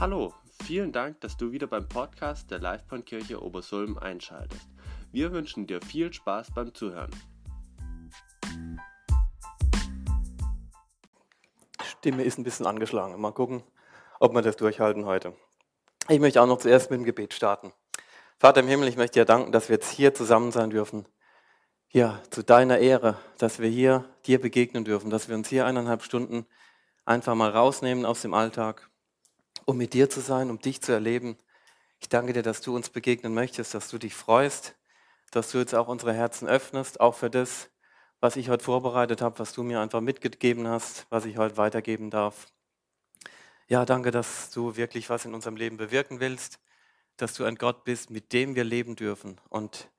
Hallo, vielen Dank, dass du wieder beim Podcast der Livebahnkirche Obersulm einschaltest. Wir wünschen dir viel Spaß beim Zuhören. Stimme ist ein bisschen angeschlagen. Mal gucken, ob wir das durchhalten heute. Ich möchte auch noch zuerst mit dem Gebet starten. Vater im Himmel, ich möchte dir danken, dass wir jetzt hier zusammen sein dürfen. Ja, zu deiner Ehre, dass wir hier dir begegnen dürfen, dass wir uns hier eineinhalb Stunden einfach mal rausnehmen aus dem Alltag, um mit dir zu sein, um dich zu erleben. Ich danke dir, dass du uns begegnen möchtest, dass du dich freust, dass du jetzt auch unsere Herzen öffnest, auch für das, was ich heute vorbereitet habe, was du mir einfach mitgegeben hast, was ich heute weitergeben darf. Ja, danke, dass du wirklich was in unserem Leben bewirken willst, dass du ein Gott bist, mit dem wir leben dürfen und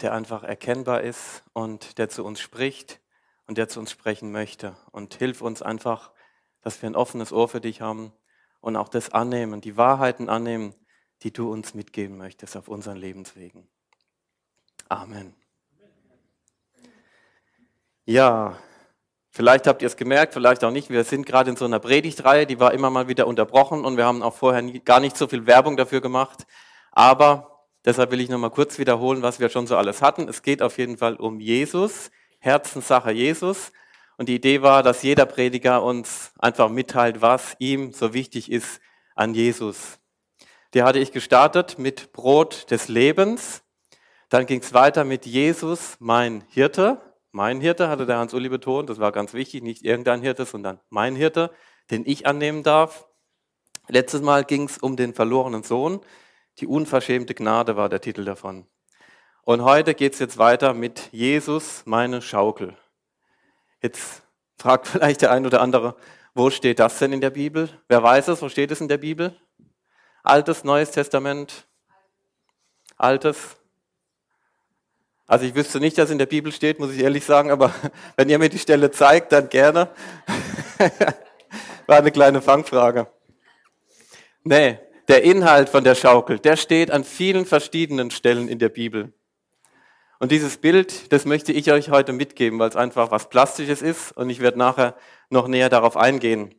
der einfach erkennbar ist und der zu uns spricht und der zu uns sprechen möchte. Und hilf uns einfach, dass wir ein offenes Ohr für dich haben und auch das annehmen, die Wahrheiten annehmen, die du uns mitgeben möchtest auf unseren Lebenswegen. Amen. Ja, vielleicht habt ihr es gemerkt, vielleicht auch nicht. Wir sind gerade in so einer Predigtreihe, die war immer mal wieder unterbrochen und wir haben auch vorher gar nicht so viel Werbung dafür gemacht. Aber deshalb will ich nochmal kurz wiederholen, was wir schon so alles hatten. Es geht auf jeden Fall um Jesus, Herzenssache Jesus. Und die Idee war, dass jeder Prediger uns einfach mitteilt, was ihm so wichtig ist an Jesus. Die hatte ich gestartet mit Brot des Lebens. Dann ging es weiter mit Jesus, mein Hirte. Mein Hirte hatte der Hans-Uli betont, das war ganz wichtig, nicht irgendein Hirte, sondern mein Hirte, den ich annehmen darf. Letztes Mal ging es um den verlorenen Sohn. Die unverschämte Gnade war der Titel davon. Und heute geht es jetzt weiter mit Jesus, meine Schaukel. Jetzt fragt vielleicht der ein oder andere, wo steht das denn in der Bibel? Wer weiß es? Wo steht es in der Bibel? Altes, Neues Testament? Altes? Also ich wüsste nicht, dass in der Bibel steht, muss ich ehrlich sagen, aber wenn ihr mir die Stelle zeigt, dann gerne. War eine kleine Fangfrage. Nee, der Inhalt von der Schaukel, der steht an vielen verschiedenen Stellen in der Bibel. Und dieses Bild, das möchte ich euch heute mitgeben, weil es einfach was Plastisches ist und ich werde nachher noch näher darauf eingehen.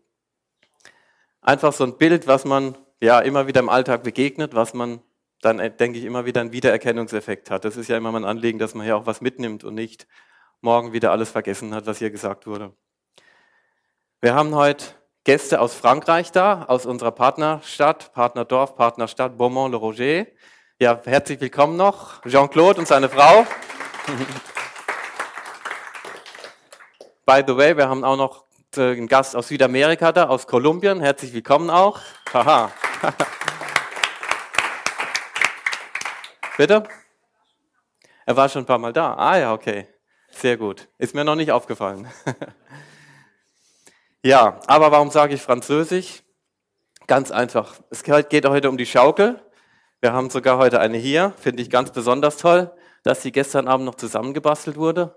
Einfach so ein Bild, was man ja immer wieder im Alltag begegnet, was man dann, äh, denke ich, immer wieder einen Wiedererkennungseffekt hat. Das ist ja immer mein Anliegen, dass man hier auch was mitnimmt und nicht morgen wieder alles vergessen hat, was hier gesagt wurde. Wir haben heute Gäste aus Frankreich da, aus unserer Partnerstadt, Partnerdorf, Partnerstadt Beaumont-le-Roger. Ja, herzlich willkommen noch, Jean-Claude und seine Frau. By the way, wir haben auch noch äh, einen Gast aus Südamerika da, aus Kolumbien. Herzlich willkommen auch. Haha. Bitte? Er war schon ein paar Mal da. Ah ja, okay. Sehr gut. Ist mir noch nicht aufgefallen. ja, aber warum sage ich Französisch? Ganz einfach. Es geht heute um die Schaukel. Wir haben sogar heute eine hier, finde ich ganz besonders toll, dass sie gestern Abend noch zusammengebastelt wurde.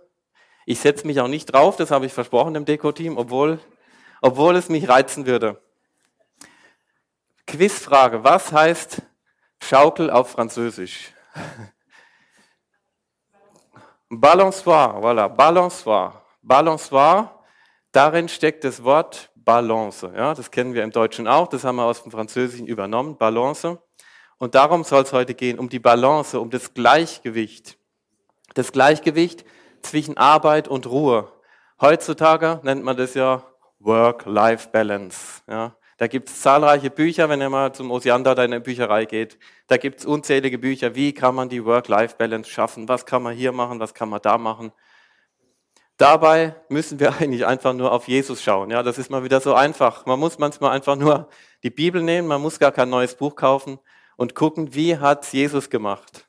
Ich setze mich auch nicht drauf, das habe ich versprochen dem Deko-Team, obwohl, obwohl es mich reizen würde. Quizfrage, was heißt Schaukel auf Französisch? Balançoire, voilà, Balançoire. Balançoire, darin steckt das Wort Balance. Ja, das kennen wir im Deutschen auch, das haben wir aus dem Französischen übernommen, Balance. Und darum soll es heute gehen, um die Balance, um das Gleichgewicht. Das Gleichgewicht zwischen Arbeit und Ruhe. Heutzutage nennt man das ja Work-Life-Balance. Ja. Da gibt es zahlreiche Bücher, wenn ihr mal zum Osiander da Bücherei geht. Da gibt es unzählige Bücher, wie kann man die Work-Life-Balance schaffen, was kann man hier machen, was kann man da machen. Dabei müssen wir eigentlich einfach nur auf Jesus schauen. Ja, das ist mal wieder so einfach. Man muss manchmal einfach nur die Bibel nehmen, man muss gar kein neues Buch kaufen und gucken, wie hat Jesus gemacht.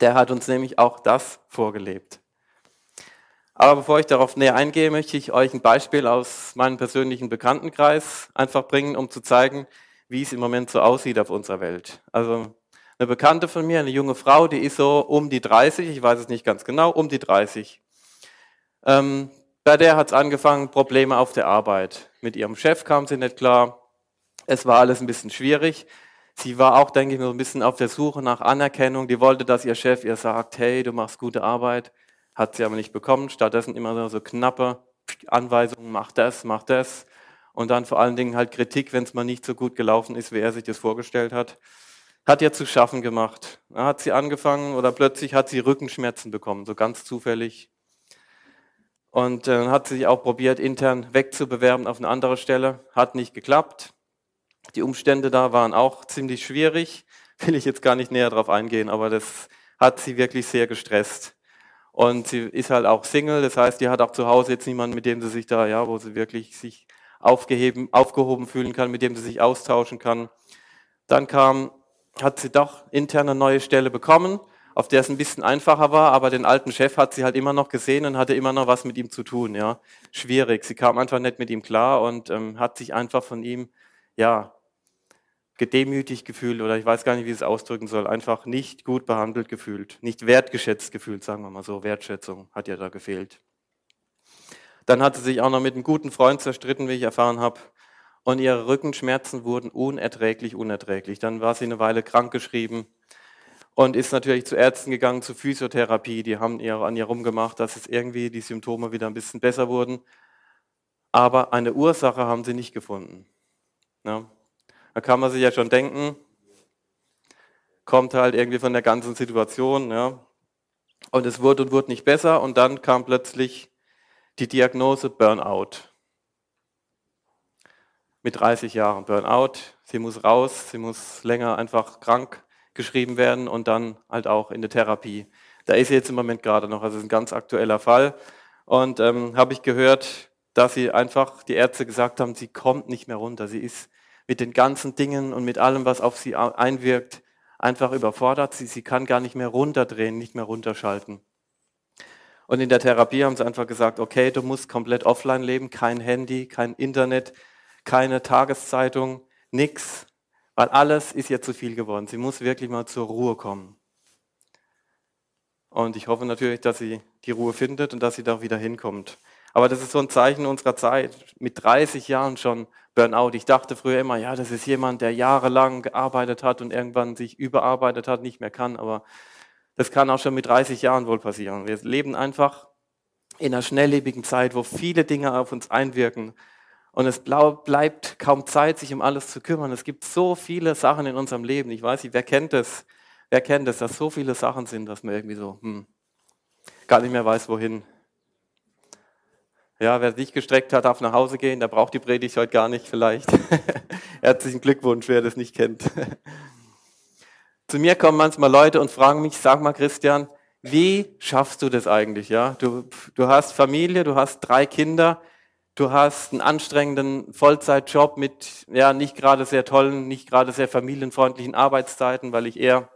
Der hat uns nämlich auch das vorgelebt. Aber bevor ich darauf näher eingehe, möchte ich euch ein Beispiel aus meinem persönlichen Bekanntenkreis einfach bringen, um zu zeigen, wie es im Moment so aussieht auf unserer Welt. Also eine Bekannte von mir, eine junge Frau, die ist so um die 30, ich weiß es nicht ganz genau, um die 30. Ähm, bei der hat es angefangen, Probleme auf der Arbeit. Mit ihrem Chef kam sie nicht klar. Es war alles ein bisschen schwierig. Sie war auch, denke ich, so ein bisschen auf der Suche nach Anerkennung. Die wollte, dass ihr Chef ihr sagt, hey, du machst gute Arbeit. Hat sie aber nicht bekommen. Stattdessen immer so knappe Anweisungen, mach das, mach das. und dann vor allen Dingen halt Kritik, wenn es mal nicht so gut gelaufen ist, wie er sich das vorgestellt hat. Hat ihr zu schaffen gemacht. Hat sie angefangen oder plötzlich hat sie Rückenschmerzen bekommen, so ganz zufällig. Und dann äh, hat sie sich auch probiert, intern wegzubewerben auf eine andere Stelle. Hat nicht geklappt. Die Umstände da waren auch ziemlich schwierig. Will ich jetzt gar nicht näher drauf eingehen, aber das hat sie wirklich sehr gestresst. Und sie ist halt auch Single, das heißt, die hat auch zu Hause jetzt niemanden, mit dem sie sich da, ja, wo sie wirklich sich aufgeheben, aufgehoben fühlen kann, mit dem sie sich austauschen kann. Dann kam, hat sie doch intern eine neue Stelle bekommen, auf der es ein bisschen einfacher war, aber den alten Chef hat sie halt immer noch gesehen und hatte immer noch was mit ihm zu tun. Ja, schwierig. Sie kam einfach nicht mit ihm klar und ähm, hat sich einfach von ihm, ja, gedemütigt gefühlt oder ich weiß gar nicht, wie ich es ausdrücken soll, einfach nicht gut behandelt gefühlt, nicht wertgeschätzt gefühlt, sagen wir mal so. Wertschätzung hat ja da gefehlt. Dann hat sie sich auch noch mit einem guten Freund zerstritten, wie ich erfahren habe. Und ihre Rückenschmerzen wurden unerträglich, unerträglich. Dann war sie eine Weile krankgeschrieben und ist natürlich zu Ärzten gegangen, zur Physiotherapie. Die haben ihr an ihr rumgemacht, dass es irgendwie die Symptome wieder ein bisschen besser wurden. Aber eine Ursache haben sie nicht gefunden. Ja. Da kann man sich ja schon denken, kommt halt irgendwie von der ganzen Situation. Ja. Und es wurde und wurde nicht besser. Und dann kam plötzlich die Diagnose Burnout. Mit 30 Jahren Burnout. Sie muss raus, sie muss länger einfach krank geschrieben werden und dann halt auch in der Therapie. Da ist sie jetzt im Moment gerade noch, also ist ein ganz aktueller Fall. Und ähm, habe ich gehört, dass sie einfach, die Ärzte gesagt haben, sie kommt nicht mehr runter. Sie ist mit den ganzen Dingen und mit allem, was auf sie einwirkt, einfach überfordert. Sie, sie kann gar nicht mehr runterdrehen, nicht mehr runterschalten. Und in der Therapie haben sie einfach gesagt, okay, du musst komplett offline leben, kein Handy, kein Internet, keine Tageszeitung, nichts, weil alles ist ihr zu viel geworden. Sie muss wirklich mal zur Ruhe kommen. Und ich hoffe natürlich, dass sie die Ruhe findet und dass sie da wieder hinkommt. Aber das ist so ein Zeichen unserer Zeit. Mit 30 Jahren schon Burnout. Ich dachte früher immer, ja, das ist jemand, der jahrelang gearbeitet hat und irgendwann sich überarbeitet hat, nicht mehr kann. Aber das kann auch schon mit 30 Jahren wohl passieren. Wir leben einfach in einer schnelllebigen Zeit, wo viele Dinge auf uns einwirken. Und es bleibt kaum Zeit, sich um alles zu kümmern. Es gibt so viele Sachen in unserem Leben. Ich weiß nicht, wer kennt das? Wer kennt das, dass so viele Sachen sind, dass man irgendwie so hm, gar nicht mehr weiß, wohin. Ja, wer sich gestreckt hat, darf nach Hause gehen. Der braucht die Predigt heute gar nicht vielleicht. Herzlichen Glückwunsch, wer das nicht kennt. Zu mir kommen manchmal Leute und fragen mich, sag mal Christian, wie schaffst du das eigentlich? Ja, du, du hast Familie, du hast drei Kinder, du hast einen anstrengenden Vollzeitjob mit ja nicht gerade sehr tollen, nicht gerade sehr familienfreundlichen Arbeitszeiten, weil ich eher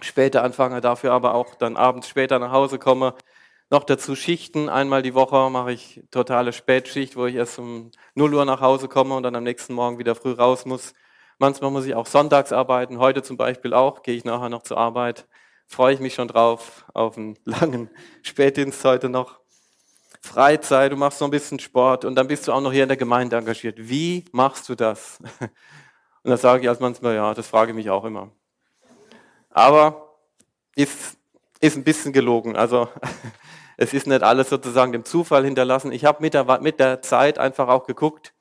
später anfange, dafür aber auch dann abends später nach Hause komme. Noch dazu Schichten. Einmal die Woche mache ich totale Spätschicht, wo ich erst um 0 Uhr nach Hause komme und dann am nächsten Morgen wieder früh raus muss. Manchmal muss ich auch sonntags arbeiten. Heute zum Beispiel auch. Gehe ich nachher noch zur Arbeit. Freue ich mich schon drauf auf einen langen Spätdienst heute noch. Freizeit, du machst so ein bisschen Sport und dann bist du auch noch hier in der Gemeinde engagiert. Wie machst du das? Und da sage ich als manchmal, ja, das frage ich mich auch immer. Aber ist, ist ein bisschen gelogen. Also es ist nicht alles sozusagen dem Zufall hinterlassen. Ich habe mit der, mit der Zeit einfach auch geguckt,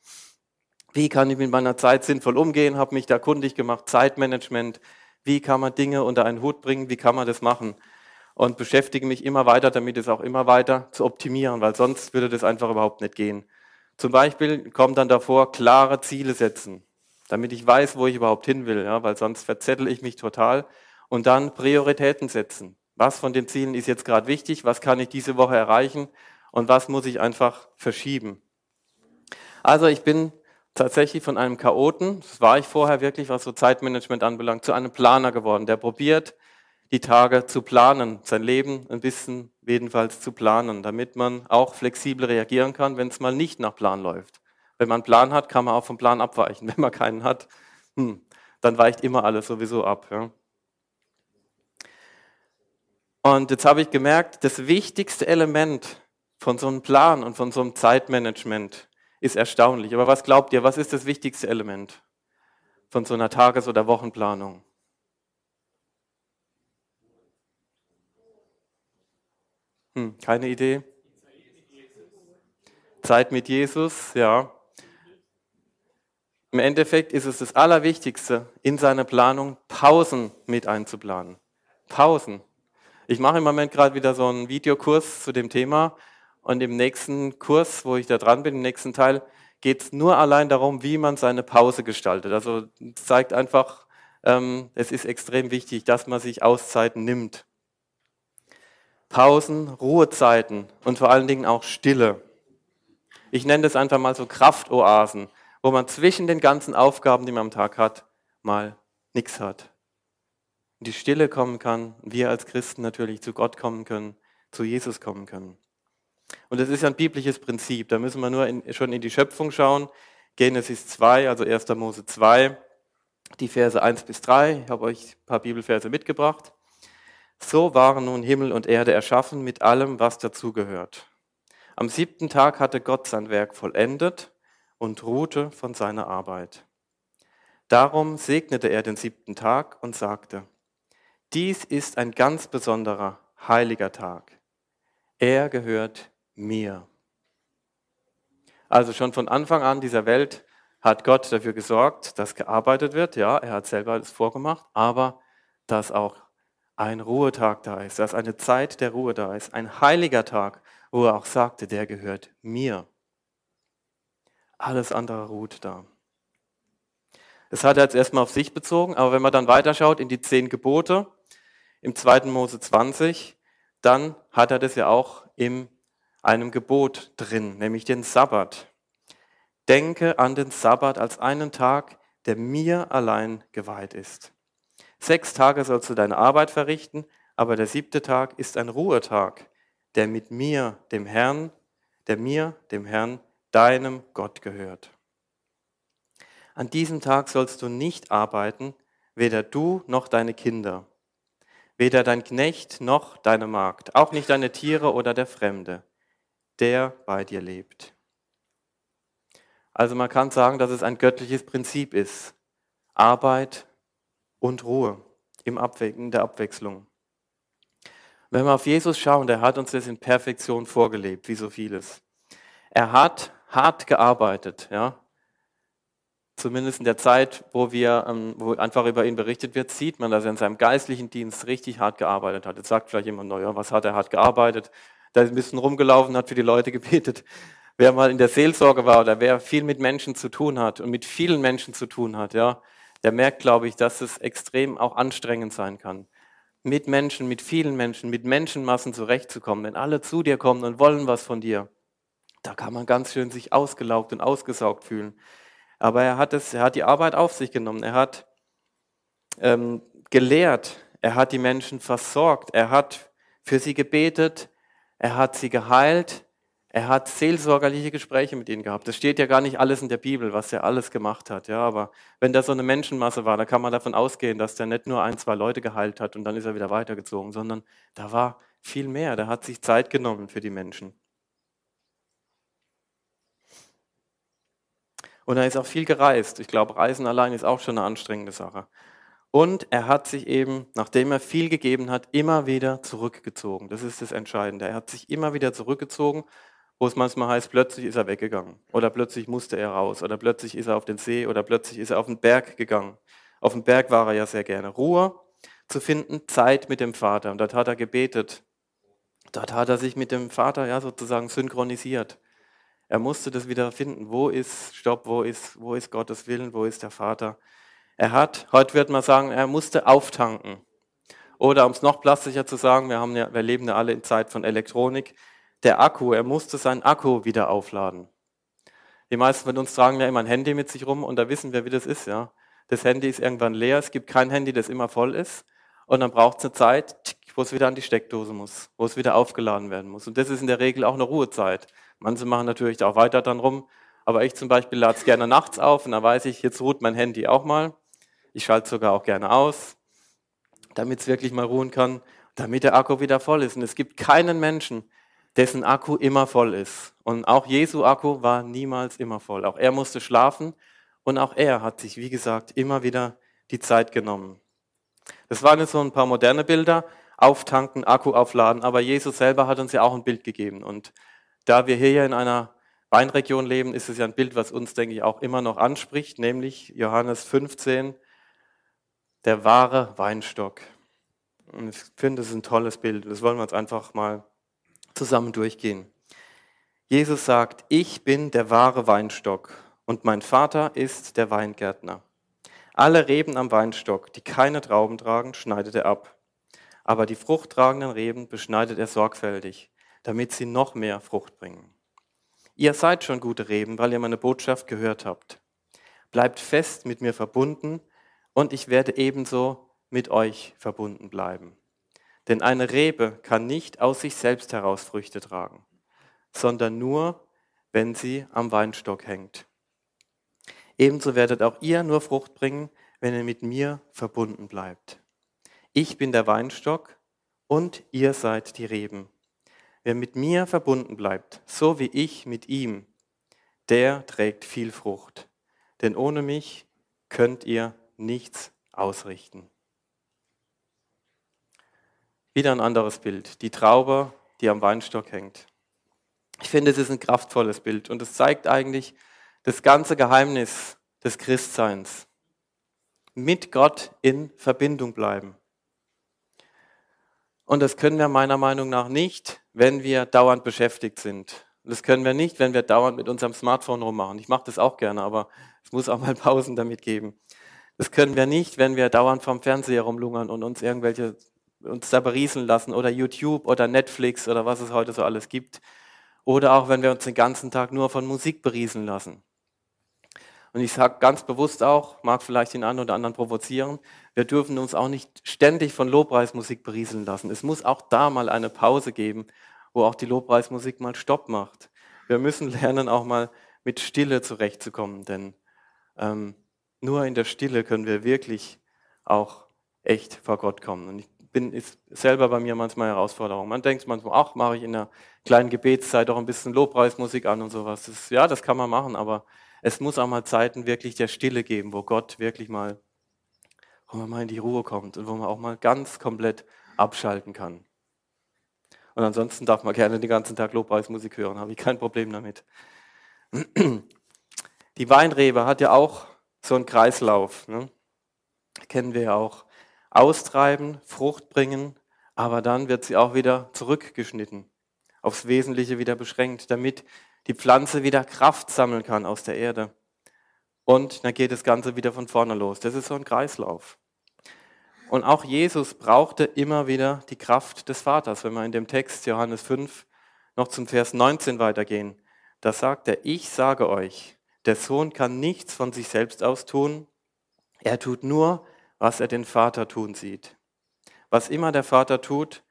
wie kann ich mit meiner Zeit sinnvoll umgehen, habe mich da kundig gemacht, Zeitmanagement, wie kann man Dinge unter einen Hut bringen, wie kann man das machen und beschäftige mich immer weiter damit, es auch immer weiter zu optimieren, weil sonst würde das einfach überhaupt nicht gehen. Zum Beispiel kommt dann davor, klare Ziele setzen, damit ich weiß, wo ich überhaupt hin will, ja, weil sonst verzettel ich mich total und dann Prioritäten setzen. Was von den Zielen ist jetzt gerade wichtig? Was kann ich diese Woche erreichen? Und was muss ich einfach verschieben? Also ich bin tatsächlich von einem Chaoten, das war ich vorher wirklich, was so Zeitmanagement anbelangt, zu einem Planer geworden, der probiert, die Tage zu planen, sein Leben ein bisschen jedenfalls zu planen, damit man auch flexibel reagieren kann, wenn es mal nicht nach Plan läuft. Wenn man einen Plan hat, kann man auch vom Plan abweichen. Wenn man keinen hat, hm, dann weicht immer alles sowieso ab. Ja. Und jetzt habe ich gemerkt, das wichtigste Element von so einem Plan und von so einem Zeitmanagement ist erstaunlich. Aber was glaubt ihr, was ist das wichtigste Element von so einer Tages- oder Wochenplanung? Hm, keine Idee? Zeit mit Jesus, ja. Im Endeffekt ist es das Allerwichtigste in seiner Planung, Pausen mit einzuplanen. Pausen. Ich mache im Moment gerade wieder so einen Videokurs zu dem Thema und im nächsten Kurs, wo ich da dran bin, im nächsten Teil, geht es nur allein darum, wie man seine Pause gestaltet. Also zeigt einfach, ähm, es ist extrem wichtig, dass man sich Auszeiten nimmt. Pausen, Ruhezeiten und vor allen Dingen auch Stille. Ich nenne das einfach mal so Kraftoasen, wo man zwischen den ganzen Aufgaben, die man am Tag hat, mal nichts hat. In die Stille kommen kann, wir als Christen natürlich zu Gott kommen können, zu Jesus kommen können. Und das ist ja ein biblisches Prinzip. Da müssen wir nur in, schon in die Schöpfung schauen. Genesis 2, also 1. Mose 2, die Verse 1 bis 3. Ich habe euch ein paar Bibelverse mitgebracht. So waren nun Himmel und Erde erschaffen mit allem, was dazugehört. Am siebten Tag hatte Gott sein Werk vollendet und ruhte von seiner Arbeit. Darum segnete er den siebten Tag und sagte, dies ist ein ganz besonderer, heiliger Tag. Er gehört mir. Also schon von Anfang an dieser Welt hat Gott dafür gesorgt, dass gearbeitet wird. Ja, er hat selber alles vorgemacht, aber dass auch ein Ruhetag da ist, dass eine Zeit der Ruhe da ist, ein heiliger Tag, wo er auch sagte, der gehört mir. Alles andere ruht da. Das hat er jetzt erstmal auf sich bezogen, aber wenn man dann weiterschaut in die zehn Gebote, im 2. Mose 20, dann hat er das ja auch in einem Gebot drin, nämlich den Sabbat. Denke an den Sabbat als einen Tag, der mir allein geweiht ist. Sechs Tage sollst du deine Arbeit verrichten, aber der siebte Tag ist ein Ruhetag, der mit mir, dem Herrn, der mir, dem Herrn, deinem Gott gehört. An diesem Tag sollst du nicht arbeiten, weder du noch deine Kinder, weder dein Knecht noch deine Magd, auch nicht deine Tiere oder der Fremde, der bei dir lebt. Also man kann sagen, dass es ein göttliches Prinzip ist. Arbeit und Ruhe im Abwe in der Abwechslung. Wenn wir auf Jesus schauen, der hat uns das in Perfektion vorgelebt, wie so vieles. Er hat hart gearbeitet, ja. Zumindest in der Zeit, wo wir, ähm, wo einfach über ihn berichtet wird, sieht man, dass er in seinem geistlichen Dienst richtig hart gearbeitet hat. Jetzt sagt vielleicht jemand, naja, was hat er hart gearbeitet? Da ist ein bisschen rumgelaufen, hat für die Leute gebetet. Wer mal in der Seelsorge war oder wer viel mit Menschen zu tun hat und mit vielen Menschen zu tun hat, ja, der merkt, glaube ich, dass es extrem auch anstrengend sein kann mit Menschen, mit vielen Menschen, mit Menschenmassen zurechtzukommen. Wenn alle zu dir kommen und wollen was von dir, da kann man ganz schön sich ausgelaugt und ausgesaugt fühlen. Aber er hat, es, er hat die Arbeit auf sich genommen. Er hat ähm, gelehrt. Er hat die Menschen versorgt. Er hat für sie gebetet. Er hat sie geheilt. Er hat seelsorgerliche Gespräche mit ihnen gehabt. Das steht ja gar nicht alles in der Bibel, was er alles gemacht hat. Ja, aber wenn da so eine Menschenmasse war, da kann man davon ausgehen, dass der nicht nur ein, zwei Leute geheilt hat und dann ist er wieder weitergezogen, sondern da war viel mehr. Der hat sich Zeit genommen für die Menschen. Und er ist auch viel gereist. Ich glaube, Reisen allein ist auch schon eine anstrengende Sache. Und er hat sich eben, nachdem er viel gegeben hat, immer wieder zurückgezogen. Das ist das Entscheidende. Er hat sich immer wieder zurückgezogen wo es manchmal heißt, plötzlich ist er weggegangen oder plötzlich musste er raus oder plötzlich ist er auf den See oder plötzlich ist er auf den Berg gegangen. Auf dem Berg war er ja sehr gerne. Ruhe zu finden, Zeit mit dem Vater. Und dort hat er gebetet. Dort hat er sich mit dem Vater ja sozusagen synchronisiert. Er musste das wieder finden. Wo ist Stopp? Wo ist, wo ist Gottes Willen? Wo ist der Vater? Er hat, heute wird man sagen, er musste auftanken. Oder um es noch plastischer zu sagen, wir, haben ja, wir leben ja alle in Zeit von Elektronik der Akku, er musste seinen Akku wieder aufladen. Die meisten von uns tragen ja immer ein Handy mit sich rum und da wissen wir, wie das ist. Ja. Das Handy ist irgendwann leer, es gibt kein Handy, das immer voll ist und dann braucht es eine Zeit, wo es wieder an die Steckdose muss, wo es wieder aufgeladen werden muss. Und das ist in der Regel auch eine Ruhezeit. Manche machen natürlich auch weiter dann rum, aber ich zum Beispiel lade es gerne nachts auf und dann weiß ich, jetzt ruht mein Handy auch mal. Ich schalte es sogar auch gerne aus, damit es wirklich mal ruhen kann, damit der Akku wieder voll ist. Und es gibt keinen Menschen, dessen Akku immer voll ist. Und auch Jesu Akku war niemals immer voll. Auch er musste schlafen und auch er hat sich, wie gesagt, immer wieder die Zeit genommen. Das waren jetzt so ein paar moderne Bilder, auftanken, Akku aufladen, aber Jesus selber hat uns ja auch ein Bild gegeben. Und da wir hier in einer Weinregion leben, ist es ja ein Bild, was uns, denke ich, auch immer noch anspricht, nämlich Johannes 15, der wahre Weinstock. Und ich finde, das ist ein tolles Bild. Das wollen wir uns einfach mal zusammen durchgehen. Jesus sagt, ich bin der wahre Weinstock und mein Vater ist der Weingärtner. Alle Reben am Weinstock, die keine Trauben tragen, schneidet er ab. Aber die fruchttragenden Reben beschneidet er sorgfältig, damit sie noch mehr Frucht bringen. Ihr seid schon gute Reben, weil ihr meine Botschaft gehört habt. Bleibt fest mit mir verbunden und ich werde ebenso mit euch verbunden bleiben. Denn eine Rebe kann nicht aus sich selbst heraus Früchte tragen sondern nur, wenn sie am Weinstock hängt. Ebenso werdet auch ihr nur Frucht bringen, wenn ihr mit mir verbunden bleibt. Ich bin der Weinstock und ihr seid die Reben. Wer mit mir verbunden bleibt, so wie ich mit ihm, der trägt viel Frucht. Denn ohne mich könnt ihr nichts ausrichten. Wieder ein anderes Bild. Die Traube, die am Weinstock hängt. Ich finde, es ist ein kraftvolles Bild und es zeigt eigentlich das ganze Geheimnis des Christseins. Mit Gott in Verbindung bleiben. Und das können wir meiner Meinung nach nicht, wenn wir dauernd beschäftigt sind. Das können wir nicht, wenn wir dauernd mit unserem Smartphone rummachen. Ich mache das auch gerne, aber es muss auch mal Pausen damit geben. Das können wir nicht, wenn wir dauernd vom Fernseher rumlungern und uns irgendwelche uns da berieseln lassen oder YouTube oder Netflix oder was es heute so alles gibt. Oder auch, wenn wir uns den ganzen Tag nur von Musik berieseln lassen. Und ich sage ganz bewusst auch, mag vielleicht den einen oder anderen provozieren, wir dürfen uns auch nicht ständig von Lobpreismusik berieseln lassen. Es muss auch da mal eine Pause geben, wo auch die Lobpreismusik mal Stopp macht. Wir müssen lernen, auch mal mit Stille zurechtzukommen, denn ähm, nur in der Stille können wir wirklich auch echt vor Gott kommen. Und ich bin, ist selber bei mir manchmal Herausforderung. Man denkt manchmal, ach, mache ich in der kleinen Gebetszeit auch ein bisschen Lobpreismusik an und sowas. Das, ja, das kann man machen, aber es muss auch mal Zeiten wirklich der Stille geben, wo Gott wirklich mal, wo man mal in die Ruhe kommt und wo man auch mal ganz komplett abschalten kann. Und ansonsten darf man gerne den ganzen Tag Lobpreismusik hören, habe ich kein Problem damit. Die Weinrebe hat ja auch so einen Kreislauf. Ne? Kennen wir ja auch austreiben, Frucht bringen, aber dann wird sie auch wieder zurückgeschnitten, aufs Wesentliche wieder beschränkt, damit die Pflanze wieder Kraft sammeln kann aus der Erde. Und dann geht das Ganze wieder von vorne los. Das ist so ein Kreislauf. Und auch Jesus brauchte immer wieder die Kraft des Vaters. Wenn wir in dem Text Johannes 5 noch zum Vers 19 weitergehen, da sagt er, ich sage euch, der Sohn kann nichts von sich selbst aus tun. Er tut nur, was er den Vater tun sieht. Was immer der Vater tut,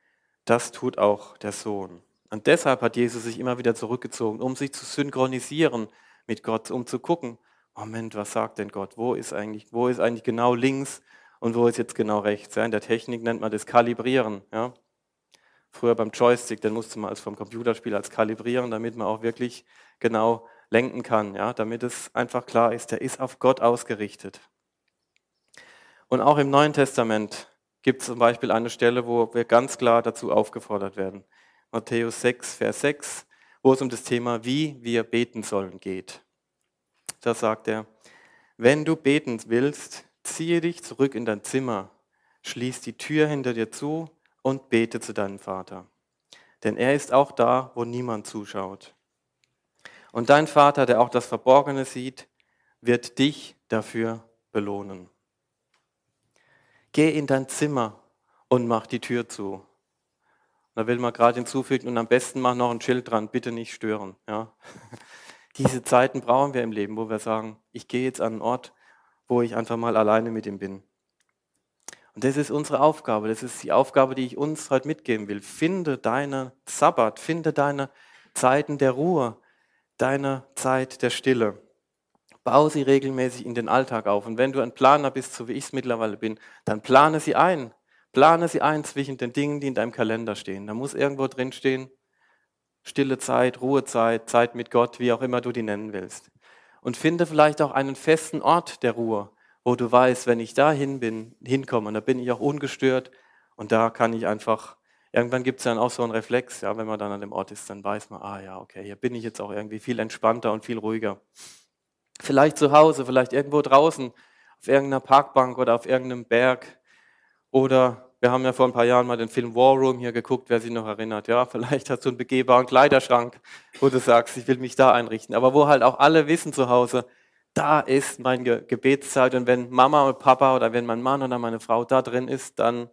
das tut auch der Sohn. Und deshalb hat Jesus sich immer wieder zurückgezogen, um sich zu synchronisieren mit Gott, um zu gucken, Moment, was sagt denn Gott? Wo ist eigentlich, wo ist eigentlich genau links und wo ist jetzt genau rechts? Ja, in der Technik nennt man das Kalibrieren. Ja. Früher beim Joystick, den musste man als vom Computerspiel als kalibrieren, damit man auch wirklich genau lenken kann, ja, damit es einfach klar ist, der ist auf Gott ausgerichtet. Und auch im Neuen Testament gibt es zum Beispiel eine Stelle, wo wir ganz klar dazu aufgefordert werden. Matthäus 6, Vers 6, wo es um das Thema, wie wir beten sollen, geht. Da sagt er, wenn du beten willst, ziehe dich zurück in dein Zimmer, schließ die Tür hinter dir zu und bete zu deinem Vater. Denn er ist auch da, wo niemand zuschaut. Und dein Vater, der auch das Verborgene sieht, wird dich dafür belohnen. Geh in dein Zimmer und mach die Tür zu. Da will man gerade hinzufügen und am besten mach noch ein Schild dran, bitte nicht stören. Ja. Diese Zeiten brauchen wir im Leben, wo wir sagen, ich gehe jetzt an einen Ort, wo ich einfach mal alleine mit ihm bin. Und das ist unsere Aufgabe, das ist die Aufgabe, die ich uns heute mitgeben will. Finde deine Sabbat, finde deine Zeiten der Ruhe, deine Zeit der Stille. Bau sie regelmäßig in den Alltag auf. Und wenn du ein Planer bist, so wie ich es mittlerweile bin, dann plane sie ein. Plane sie ein zwischen den Dingen, die in deinem Kalender stehen. Da muss irgendwo drin stehen, stille Zeit, Ruhezeit, Zeit mit Gott, wie auch immer du die nennen willst. Und finde vielleicht auch einen festen Ort der Ruhe, wo du weißt, wenn ich da hin bin, hinkomme, da bin ich auch ungestört und da kann ich einfach Irgendwann gibt es dann auch so einen Reflex, ja, wenn man dann an dem Ort ist, dann weiß man, ah ja, okay, hier bin ich jetzt auch irgendwie viel entspannter und viel ruhiger. Vielleicht zu Hause, vielleicht irgendwo draußen, auf irgendeiner Parkbank oder auf irgendeinem Berg. Oder wir haben ja vor ein paar Jahren mal den Film War Room hier geguckt, wer sich noch erinnert. Ja, vielleicht hast du einen begehbaren Kleiderschrank, wo du sagst, ich will mich da einrichten. Aber wo halt auch alle wissen zu Hause, da ist meine Gebetszeit. Und wenn Mama und Papa oder wenn mein Mann oder meine Frau da drin ist, dann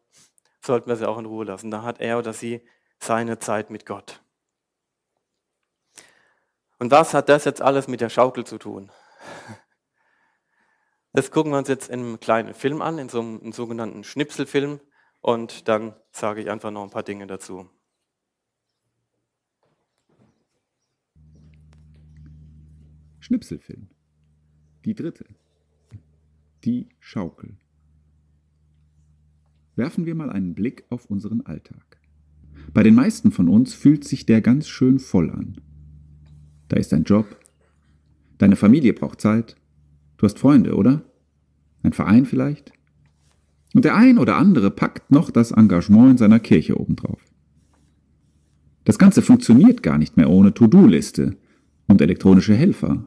sollten wir sie auch in Ruhe lassen. Da hat er oder sie seine Zeit mit Gott. Und was hat das jetzt alles mit der Schaukel zu tun? Das gucken wir uns jetzt in einem kleinen Film an, in so einem, einem sogenannten Schnipselfilm. Und dann sage ich einfach noch ein paar Dinge dazu. Schnipselfilm. Die dritte. Die Schaukel. Werfen wir mal einen Blick auf unseren Alltag. Bei den meisten von uns fühlt sich der ganz schön voll an. Da ist ein Job. Deine Familie braucht Zeit. Du hast Freunde, oder? Ein Verein vielleicht? Und der ein oder andere packt noch das Engagement in seiner Kirche obendrauf. Das Ganze funktioniert gar nicht mehr ohne To-Do-Liste und elektronische Helfer.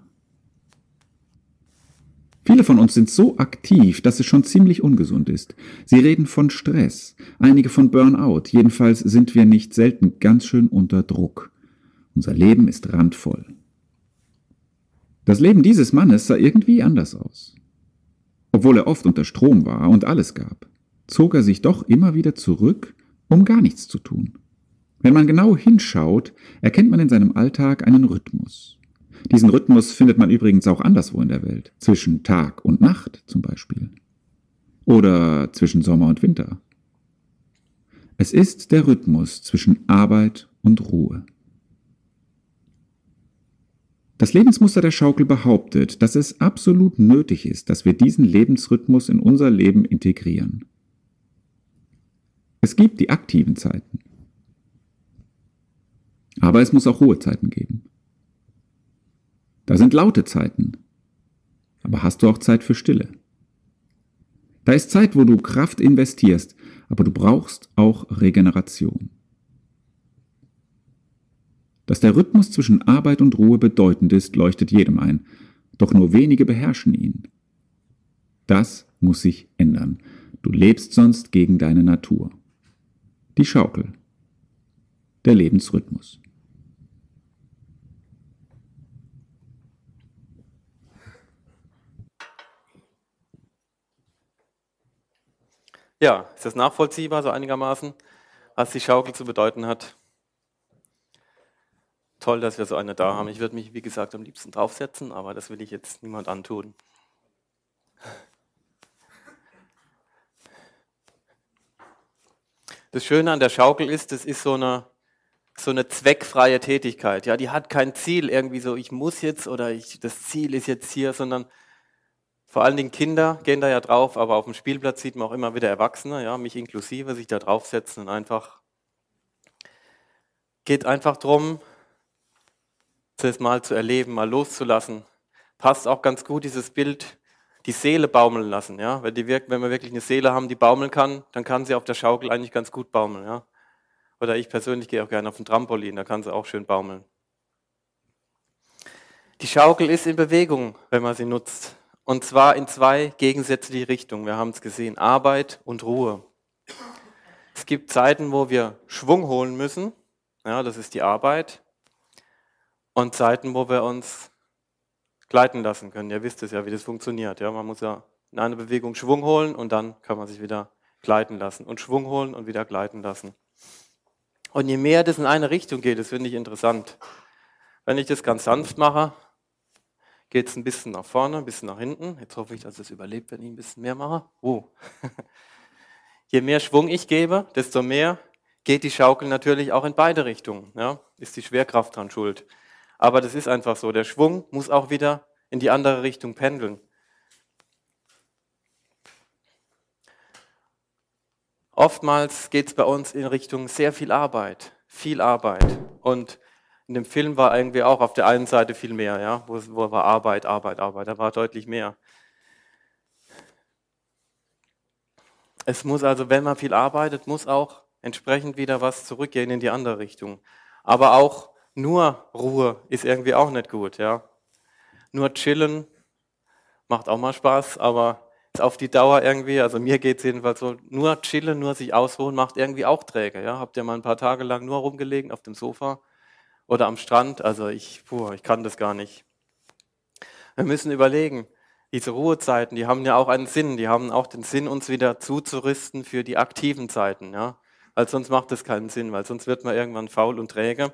Viele von uns sind so aktiv, dass es schon ziemlich ungesund ist. Sie reden von Stress, einige von Burnout, jedenfalls sind wir nicht selten ganz schön unter Druck. Unser Leben ist randvoll. Das Leben dieses Mannes sah irgendwie anders aus. Obwohl er oft unter Strom war und alles gab, zog er sich doch immer wieder zurück, um gar nichts zu tun. Wenn man genau hinschaut, erkennt man in seinem Alltag einen Rhythmus. Diesen Rhythmus findet man übrigens auch anderswo in der Welt, zwischen Tag und Nacht zum Beispiel. Oder zwischen Sommer und Winter. Es ist der Rhythmus zwischen Arbeit und Ruhe. Das Lebensmuster der Schaukel behauptet, dass es absolut nötig ist, dass wir diesen Lebensrhythmus in unser Leben integrieren. Es gibt die aktiven Zeiten. Aber es muss auch Ruhezeiten geben. Da sind laute Zeiten. Aber hast du auch Zeit für Stille? Da ist Zeit, wo du Kraft investierst, aber du brauchst auch Regeneration. Dass der Rhythmus zwischen Arbeit und Ruhe bedeutend ist, leuchtet jedem ein, doch nur wenige beherrschen ihn. Das muss sich ändern. Du lebst sonst gegen deine Natur. Die Schaukel. Der Lebensrhythmus. Ja, ist das nachvollziehbar so einigermaßen, was die Schaukel zu bedeuten hat? Toll, dass wir so eine da haben. Ich würde mich, wie gesagt, am liebsten draufsetzen, aber das will ich jetzt niemand antun. Das Schöne an der Schaukel ist, es ist so eine, so eine zweckfreie Tätigkeit. Ja, die hat kein Ziel, irgendwie so, ich muss jetzt oder ich, das Ziel ist jetzt hier, sondern vor allen Dingen Kinder gehen da ja drauf, aber auf dem Spielplatz sieht man auch immer wieder Erwachsene, ja, mich inklusive, sich da draufsetzen und einfach geht einfach darum, das mal zu erleben, mal loszulassen. Passt auch ganz gut dieses Bild, die Seele baumeln lassen. Ja? Wenn, die, wenn wir wirklich eine Seele haben, die baumeln kann, dann kann sie auf der Schaukel eigentlich ganz gut baumeln. Ja? Oder ich persönlich gehe auch gerne auf den Trampolin, da kann sie auch schön baumeln. Die Schaukel ist in Bewegung, wenn man sie nutzt. Und zwar in zwei gegensätzliche Richtungen. Wir haben es gesehen, Arbeit und Ruhe. Es gibt Zeiten, wo wir Schwung holen müssen. Ja, das ist die Arbeit und Zeiten, wo wir uns gleiten lassen können. Ihr wisst es ja, wie das funktioniert. Ja, man muss ja in eine Bewegung Schwung holen und dann kann man sich wieder gleiten lassen und Schwung holen und wieder gleiten lassen. Und je mehr das in eine Richtung geht, das finde ich interessant. Wenn ich das ganz sanft mache, geht es ein bisschen nach vorne, ein bisschen nach hinten. Jetzt hoffe ich, dass es überlebt, wenn ich ein bisschen mehr mache. Oh. je mehr Schwung ich gebe, desto mehr geht die Schaukel natürlich auch in beide Richtungen. Ja? Ist die Schwerkraft dran schuld. Aber das ist einfach so. Der Schwung muss auch wieder in die andere Richtung pendeln. Oftmals geht es bei uns in Richtung sehr viel Arbeit, viel Arbeit. Und in dem Film war irgendwie auch auf der einen Seite viel mehr, ja, wo, wo war Arbeit, Arbeit, Arbeit, da war deutlich mehr. Es muss also, wenn man viel arbeitet, muss auch entsprechend wieder was zurückgehen in die andere Richtung. Aber auch nur Ruhe ist irgendwie auch nicht gut, ja. Nur chillen macht auch mal Spaß, aber ist auf die Dauer irgendwie, also mir geht es jedenfalls so, nur chillen, nur sich ausruhen macht irgendwie auch träge, ja. Habt ihr mal ein paar Tage lang nur rumgelegen auf dem Sofa oder am Strand? Also ich, puh, ich kann das gar nicht. Wir müssen überlegen, diese Ruhezeiten, die haben ja auch einen Sinn, die haben auch den Sinn, uns wieder zuzurüsten für die aktiven Zeiten, ja. Weil sonst macht das keinen Sinn, weil sonst wird man irgendwann faul und träge.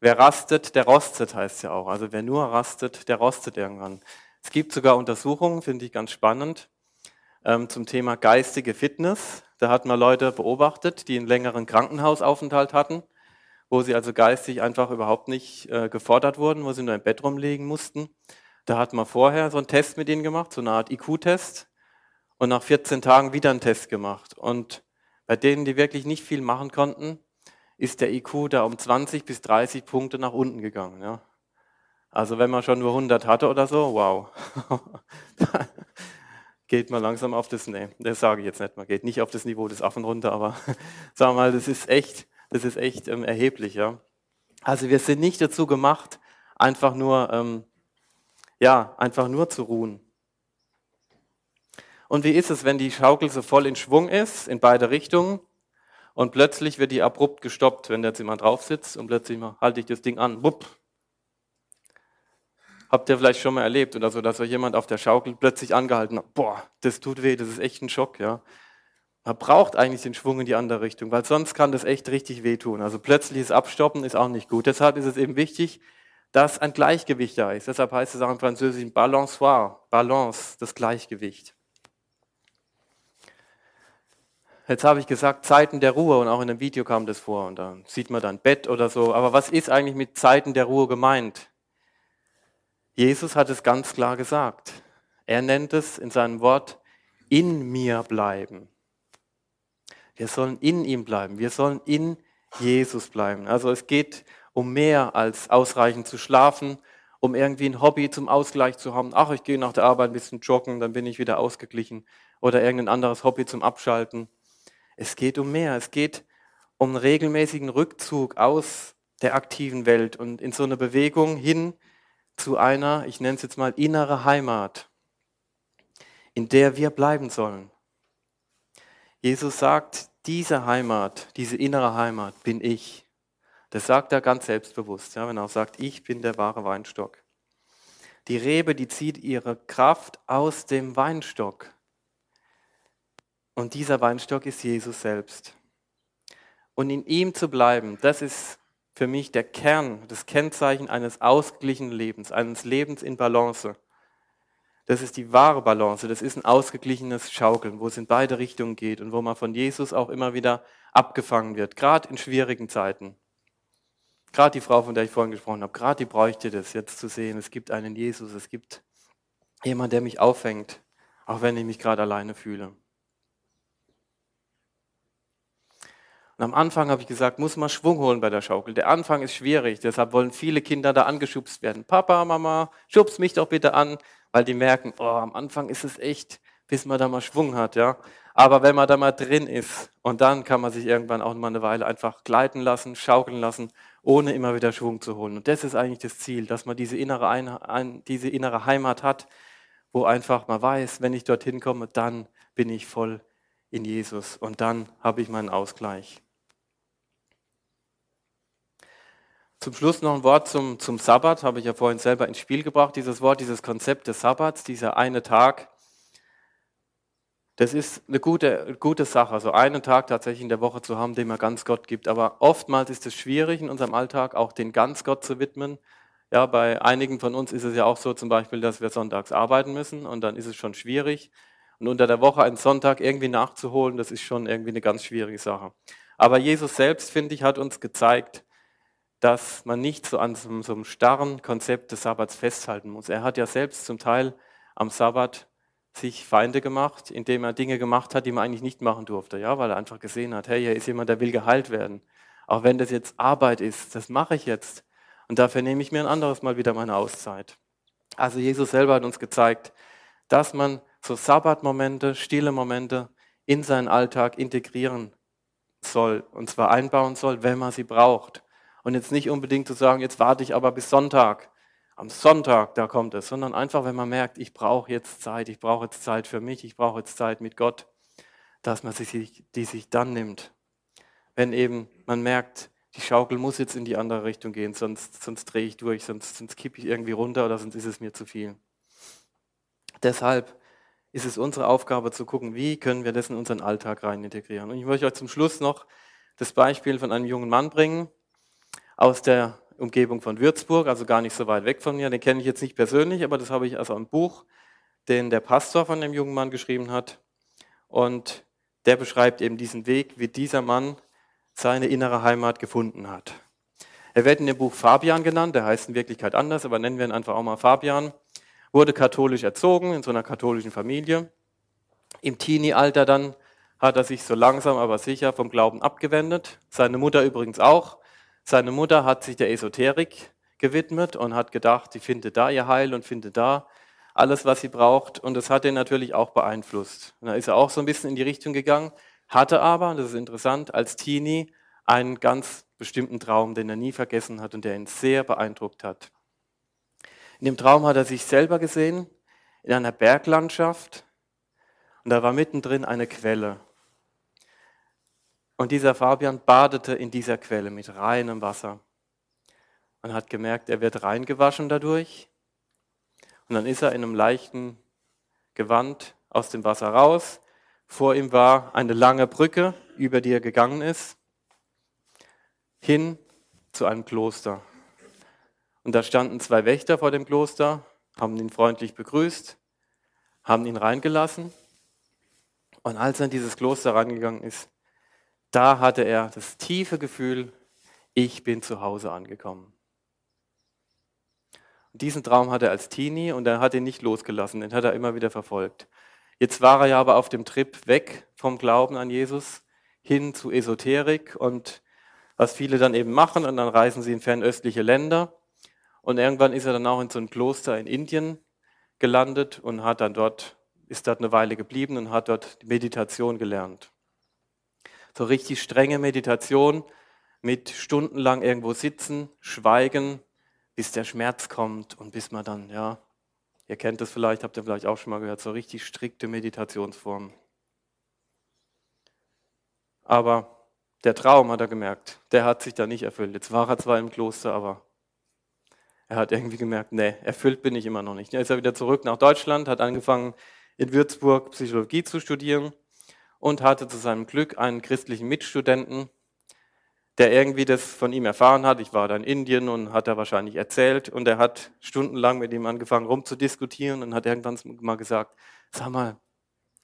Wer rastet, der rostet, heißt ja auch. Also wer nur rastet, der rostet irgendwann. Es gibt sogar Untersuchungen, finde ich ganz spannend, ähm, zum Thema geistige Fitness. Da hat man Leute beobachtet, die einen längeren Krankenhausaufenthalt hatten, wo sie also geistig einfach überhaupt nicht äh, gefordert wurden, wo sie nur im Bett rumlegen mussten. Da hat man vorher so einen Test mit ihnen gemacht, so eine Art IQ-Test, und nach 14 Tagen wieder einen Test gemacht. Und bei denen, die wirklich nicht viel machen konnten, ist der IQ da um 20 bis 30 Punkte nach unten gegangen. Ja. Also wenn man schon nur 100 hatte oder so, wow. geht man langsam auf das, nee, das sage ich jetzt nicht, man geht nicht auf das Niveau des Affen runter, aber wir mal, das ist echt, das ist echt ähm, erheblich. Ja. Also wir sind nicht dazu gemacht, einfach nur, ähm, ja, einfach nur zu ruhen. Und wie ist es, wenn die Schaukel so voll in Schwung ist, in beide Richtungen, und plötzlich wird die abrupt gestoppt, wenn da jetzt jemand drauf sitzt und plötzlich mal halte ich das Ding an, wupp. Habt ihr vielleicht schon mal erlebt oder so, dass euch jemand auf der Schaukel plötzlich angehalten hat, boah, das tut weh, das ist echt ein Schock, ja. Man braucht eigentlich den Schwung in die andere Richtung, weil sonst kann das echt richtig wehtun. Also plötzliches Abstoppen ist auch nicht gut. Deshalb ist es eben wichtig, dass ein Gleichgewicht da ist. Deshalb heißt es auch im Französischen Balançoire, Balance, das Gleichgewicht. Jetzt habe ich gesagt, Zeiten der Ruhe und auch in einem Video kam das vor und da sieht man dann Bett oder so. Aber was ist eigentlich mit Zeiten der Ruhe gemeint? Jesus hat es ganz klar gesagt. Er nennt es in seinem Wort in mir bleiben. Wir sollen in ihm bleiben. Wir sollen in Jesus bleiben. Also es geht um mehr als ausreichend zu schlafen, um irgendwie ein Hobby zum Ausgleich zu haben. Ach, ich gehe nach der Arbeit ein bisschen joggen, dann bin ich wieder ausgeglichen. Oder irgendein anderes Hobby zum Abschalten. Es geht um mehr. Es geht um einen regelmäßigen Rückzug aus der aktiven Welt und in so eine Bewegung hin zu einer, ich nenne es jetzt mal, innere Heimat, in der wir bleiben sollen. Jesus sagt, diese Heimat, diese innere Heimat bin ich. Das sagt er ganz selbstbewusst, ja, wenn er auch sagt, ich bin der wahre Weinstock. Die Rebe, die zieht ihre Kraft aus dem Weinstock. Und dieser Weinstock ist Jesus selbst. Und in ihm zu bleiben, das ist für mich der Kern, das Kennzeichen eines ausgeglichenen Lebens, eines Lebens in Balance. Das ist die wahre Balance, das ist ein ausgeglichenes Schaukeln, wo es in beide Richtungen geht und wo man von Jesus auch immer wieder abgefangen wird, gerade in schwierigen Zeiten. Gerade die Frau, von der ich vorhin gesprochen habe, gerade die bräuchte das, jetzt zu sehen, es gibt einen Jesus, es gibt jemand, der mich auffängt, auch wenn ich mich gerade alleine fühle. Und am Anfang habe ich gesagt, muss man Schwung holen bei der Schaukel. Der Anfang ist schwierig, deshalb wollen viele Kinder da angeschubst werden. Papa, Mama, schubst mich doch bitte an, weil die merken, oh, am Anfang ist es echt, bis man da mal Schwung hat, ja. Aber wenn man da mal drin ist und dann kann man sich irgendwann auch mal eine Weile einfach gleiten lassen, schaukeln lassen, ohne immer wieder Schwung zu holen. Und das ist eigentlich das Ziel, dass man diese innere, Ein diese innere Heimat hat, wo einfach man weiß, wenn ich dorthin komme, dann bin ich voll in Jesus und dann habe ich meinen Ausgleich. Zum Schluss noch ein Wort zum, zum Sabbat, habe ich ja vorhin selber ins Spiel gebracht. Dieses Wort, dieses Konzept des Sabbats, dieser eine Tag, das ist eine gute, gute Sache, so einen Tag tatsächlich in der Woche zu haben, den man ganz Gott gibt. Aber oftmals ist es schwierig in unserem Alltag auch den ganz Gott zu widmen. Ja, bei einigen von uns ist es ja auch so zum Beispiel, dass wir sonntags arbeiten müssen und dann ist es schon schwierig. Und unter der Woche einen Sonntag irgendwie nachzuholen, das ist schon irgendwie eine ganz schwierige Sache. Aber Jesus selbst, finde ich, hat uns gezeigt, dass man nicht so an so, so einem starren Konzept des Sabbats festhalten muss. Er hat ja selbst zum Teil am Sabbat sich Feinde gemacht, indem er Dinge gemacht hat, die man eigentlich nicht machen durfte, ja, weil er einfach gesehen hat, hey, hier ist jemand, der will geheilt werden. Auch wenn das jetzt Arbeit ist, das mache ich jetzt. Und dafür nehme ich mir ein anderes Mal wieder meine Auszeit. Also Jesus selber hat uns gezeigt, dass man so Sabbatmomente, stille Momente in seinen Alltag integrieren soll, und zwar einbauen soll, wenn man sie braucht. Und jetzt nicht unbedingt zu sagen, jetzt warte ich aber bis Sonntag. Am Sonntag, da kommt es, sondern einfach, wenn man merkt, ich brauche jetzt Zeit, ich brauche jetzt Zeit für mich, ich brauche jetzt Zeit mit Gott, dass man sich, die sich dann nimmt. Wenn eben man merkt, die Schaukel muss jetzt in die andere Richtung gehen, sonst, sonst drehe ich durch, sonst, sonst kippe ich irgendwie runter oder sonst ist es mir zu viel. Deshalb ist es unsere Aufgabe zu gucken, wie können wir das in unseren Alltag rein integrieren. Und ich möchte euch zum Schluss noch das Beispiel von einem jungen Mann bringen aus der Umgebung von Würzburg, also gar nicht so weit weg von mir. Den kenne ich jetzt nicht persönlich, aber das habe ich also im Buch, den der Pastor von dem jungen Mann geschrieben hat. Und der beschreibt eben diesen Weg, wie dieser Mann seine innere Heimat gefunden hat. Er wird in dem Buch Fabian genannt, der heißt in Wirklichkeit anders, aber nennen wir ihn einfach auch mal Fabian wurde katholisch erzogen in so einer katholischen Familie. Im Teenie-Alter dann hat er sich so langsam aber sicher vom Glauben abgewendet. Seine Mutter übrigens auch. Seine Mutter hat sich der Esoterik gewidmet und hat gedacht, sie findet da ihr Heil und findet da alles, was sie braucht. Und das hat ihn natürlich auch beeinflusst. Und da ist er auch so ein bisschen in die Richtung gegangen, hatte aber, das ist interessant, als Teenie einen ganz bestimmten Traum, den er nie vergessen hat und der ihn sehr beeindruckt hat. In dem Traum hat er sich selber gesehen in einer Berglandschaft und da war mittendrin eine Quelle. Und dieser Fabian badete in dieser Quelle mit reinem Wasser. Man hat gemerkt, er wird reingewaschen dadurch. Und dann ist er in einem leichten Gewand aus dem Wasser raus. Vor ihm war eine lange Brücke, über die er gegangen ist, hin zu einem Kloster. Und da standen zwei Wächter vor dem Kloster, haben ihn freundlich begrüßt, haben ihn reingelassen. Und als er in dieses Kloster reingegangen ist, da hatte er das tiefe Gefühl, ich bin zu Hause angekommen. Und diesen Traum hatte er als Teenie und er hat ihn nicht losgelassen, den hat er immer wieder verfolgt. Jetzt war er ja aber auf dem Trip weg vom Glauben an Jesus hin zu Esoterik und was viele dann eben machen und dann reisen sie in fernöstliche Länder und irgendwann ist er dann auch in so ein Kloster in Indien gelandet und hat dann dort, ist dort eine Weile geblieben und hat dort Meditation gelernt. So richtig strenge Meditation mit stundenlang irgendwo sitzen, schweigen, bis der Schmerz kommt und bis man dann, ja, ihr kennt das vielleicht, habt ihr vielleicht auch schon mal gehört, so richtig strikte Meditationsformen. Aber der Traum, hat er gemerkt, der hat sich da nicht erfüllt. Jetzt war er zwar im Kloster, aber er hat irgendwie gemerkt, nee, erfüllt bin ich immer noch nicht. Er ist er wieder zurück nach Deutschland, hat angefangen in Würzburg Psychologie zu studieren und hatte zu seinem Glück einen christlichen Mitstudenten, der irgendwie das von ihm erfahren hat. Ich war da in Indien und hat er wahrscheinlich erzählt und er hat stundenlang mit ihm angefangen rumzudiskutieren und hat irgendwann mal gesagt, sag mal,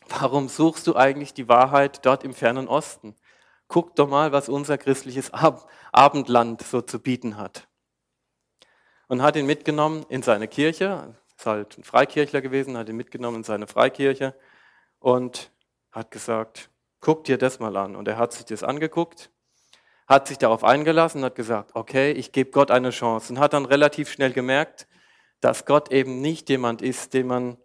warum suchst du eigentlich die Wahrheit dort im fernen Osten? Guck doch mal, was unser christliches Abendland so zu bieten hat und hat ihn mitgenommen in seine Kirche. Ist halt ein Freikirchler gewesen, hat ihn mitgenommen in seine Freikirche und hat gesagt, guck dir das mal an. Und er hat sich das angeguckt, hat sich darauf eingelassen und hat gesagt, okay, ich gebe Gott eine Chance. Und hat dann relativ schnell gemerkt, dass Gott eben nicht jemand ist, den man,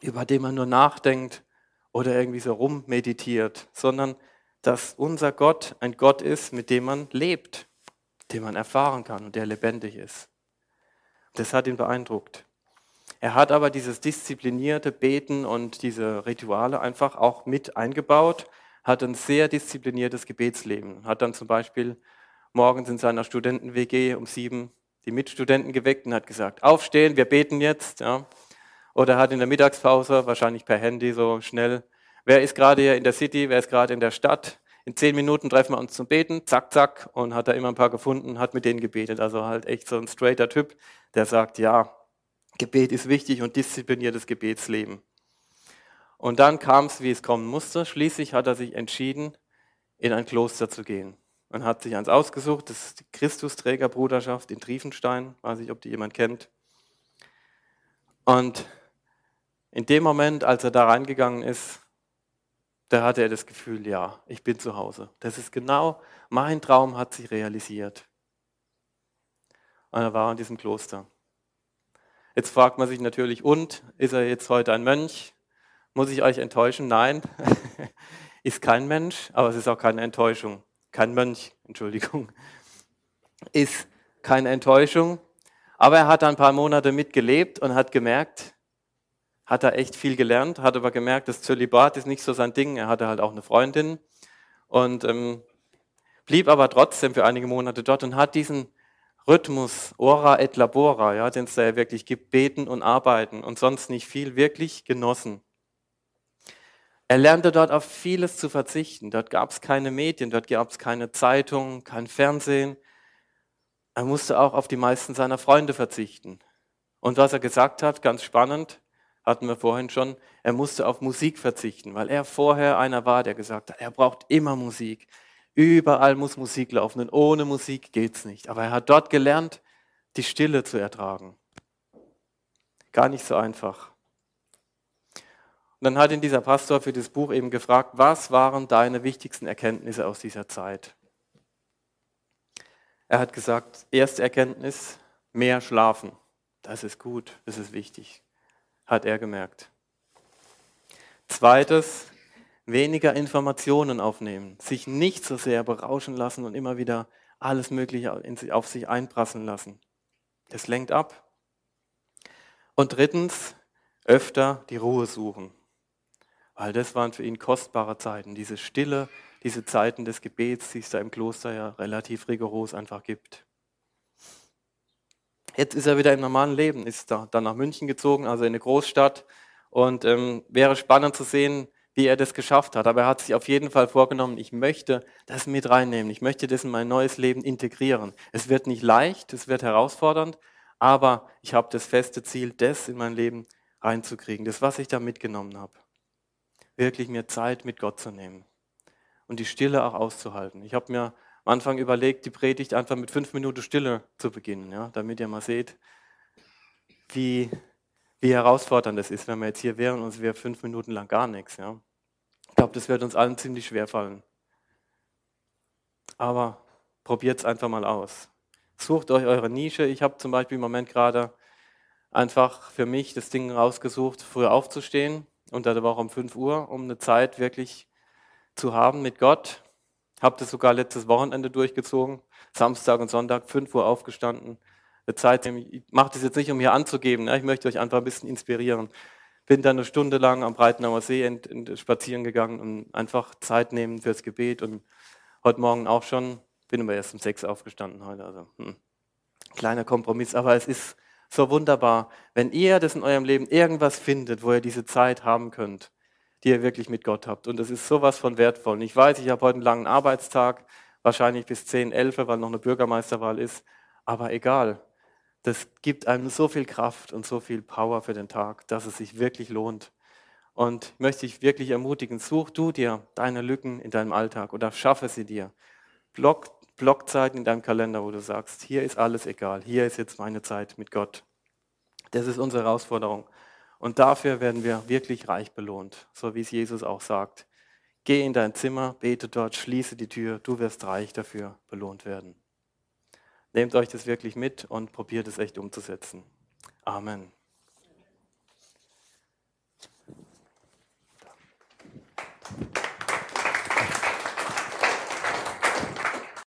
über den man nur nachdenkt oder irgendwie so rummeditiert, sondern dass unser Gott ein Gott ist, mit dem man lebt, den man erfahren kann und der lebendig ist. Das hat ihn beeindruckt. Er hat aber dieses disziplinierte Beten und diese Rituale einfach auch mit eingebaut, hat ein sehr diszipliniertes Gebetsleben, hat dann zum Beispiel morgens in seiner Studenten-WG um sieben die Mitstudenten geweckt und hat gesagt, aufstehen, wir beten jetzt. Ja. Oder hat in der Mittagspause, wahrscheinlich per Handy so schnell, wer ist gerade hier in der City, wer ist gerade in der Stadt, in zehn Minuten treffen wir uns zum Beten, zack, zack, und hat da immer ein paar gefunden, hat mit denen gebetet. Also halt echt so ein straighter Typ, der sagt, ja, Gebet ist wichtig und diszipliniertes Gebetsleben. Und dann kam es, wie es kommen musste. Schließlich hat er sich entschieden, in ein Kloster zu gehen. Man hat sich eins ausgesucht, das ist die Christusträgerbruderschaft in Triefenstein, weiß ich, ob die jemand kennt. Und in dem Moment, als er da reingegangen ist, da hatte er das Gefühl, ja, ich bin zu Hause. Das ist genau, mein Traum hat sich realisiert. Und er war in diesem Kloster. Jetzt fragt man sich natürlich, und ist er jetzt heute ein Mönch? Muss ich euch enttäuschen? Nein. ist kein Mensch, aber es ist auch keine Enttäuschung. Kein Mönch, Entschuldigung. Ist keine Enttäuschung. Aber er hat ein paar Monate mitgelebt und hat gemerkt, hat er echt viel gelernt, hat aber gemerkt, das Zölibat ist nicht so sein Ding. Er hatte halt auch eine Freundin und ähm, blieb aber trotzdem für einige Monate dort und hat diesen Rhythmus, ora et labora, ja, den es da ja wirklich gibt, beten und arbeiten und sonst nicht viel, wirklich genossen. Er lernte dort auf vieles zu verzichten. Dort gab es keine Medien, dort gab es keine Zeitung, kein Fernsehen. Er musste auch auf die meisten seiner Freunde verzichten. Und was er gesagt hat, ganz spannend, hatten wir vorhin schon, er musste auf Musik verzichten, weil er vorher einer war, der gesagt hat, er braucht immer Musik. Überall muss Musik laufen und ohne Musik geht's nicht. Aber er hat dort gelernt, die Stille zu ertragen. Gar nicht so einfach. Und dann hat ihn dieser Pastor für das Buch eben gefragt, was waren deine wichtigsten Erkenntnisse aus dieser Zeit? Er hat gesagt, erste Erkenntnis, mehr schlafen. Das ist gut, das ist wichtig, hat er gemerkt. Zweites, weniger Informationen aufnehmen, sich nicht so sehr berauschen lassen und immer wieder alles Mögliche auf sich einprasseln lassen. Das lenkt ab. Und drittens, öfter die Ruhe suchen. Weil das waren für ihn kostbare Zeiten, diese Stille, diese Zeiten des Gebets, die es da im Kloster ja relativ rigoros einfach gibt. Jetzt ist er wieder im normalen Leben, ist da dann nach München gezogen, also in eine Großstadt. Und ähm, wäre spannend zu sehen, wie er das geschafft hat. Aber er hat sich auf jeden Fall vorgenommen, ich möchte das mit reinnehmen. Ich möchte das in mein neues Leben integrieren. Es wird nicht leicht, es wird herausfordernd, aber ich habe das feste Ziel, das in mein Leben reinzukriegen. Das, was ich da mitgenommen habe. Wirklich mir Zeit mit Gott zu nehmen und die Stille auch auszuhalten. Ich habe mir am Anfang überlegt, die Predigt einfach mit fünf Minuten Stille zu beginnen, ja, damit ihr mal seht, wie wie herausfordernd es ist, wenn wir jetzt hier wären und es wäre fünf Minuten lang gar nichts. Ja. Glaube, das wird uns allen ziemlich schwer fallen. Aber probiert es einfach mal aus. Sucht euch eure Nische. Ich habe zum Beispiel im Moment gerade einfach für mich das Ding rausgesucht, früher aufzustehen unter der Woche um 5 Uhr, um eine Zeit wirklich zu haben mit Gott. Habe das sogar letztes Wochenende durchgezogen. Samstag und Sonntag 5 Uhr aufgestanden, Zeit. Ich mache das jetzt nicht, um hier anzugeben. Ne? Ich möchte euch einfach ein bisschen inspirieren. Bin dann eine Stunde lang am Breitenauer See ent, ent, spazieren gegangen und einfach Zeit nehmen fürs Gebet. Und heute Morgen auch schon. Bin aber erst um sechs aufgestanden heute. Also hm. kleiner Kompromiss, aber es ist so wunderbar, wenn ihr das in eurem Leben irgendwas findet, wo ihr diese Zeit haben könnt, die ihr wirklich mit Gott habt. Und das ist sowas von wertvoll. Und ich weiß, ich habe heute einen langen Arbeitstag, wahrscheinlich bis 10, 11, weil noch eine Bürgermeisterwahl ist. Aber egal, das gibt einem so viel Kraft und so viel Power für den Tag, dass es sich wirklich lohnt. Und ich möchte dich wirklich ermutigen, such du dir deine Lücken in deinem Alltag oder schaffe sie dir. Block, Blockzeiten in deinem Kalender, wo du sagst, hier ist alles egal, hier ist jetzt meine Zeit mit Gott. Das ist unsere Herausforderung. Und dafür werden wir wirklich reich belohnt, so wie es Jesus auch sagt. Geh in dein Zimmer, bete dort, schließe die Tür, du wirst reich dafür belohnt werden. Nehmt euch das wirklich mit und probiert es echt umzusetzen. Amen.